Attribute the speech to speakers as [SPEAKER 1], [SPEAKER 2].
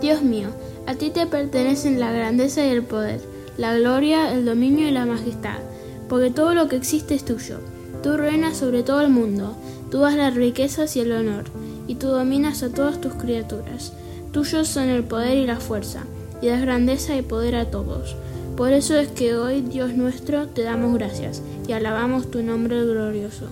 [SPEAKER 1] Dios mío, a ti te pertenecen la grandeza y el poder, la gloria, el dominio y la majestad, porque todo lo que existe es tuyo. Tú reinas sobre todo el mundo, tú das las riquezas y el honor, y tú dominas a todas tus criaturas. Tuyos son el poder y la fuerza, y das grandeza y poder a todos. Por eso es que hoy, Dios nuestro, te damos gracias y alabamos tu nombre glorioso.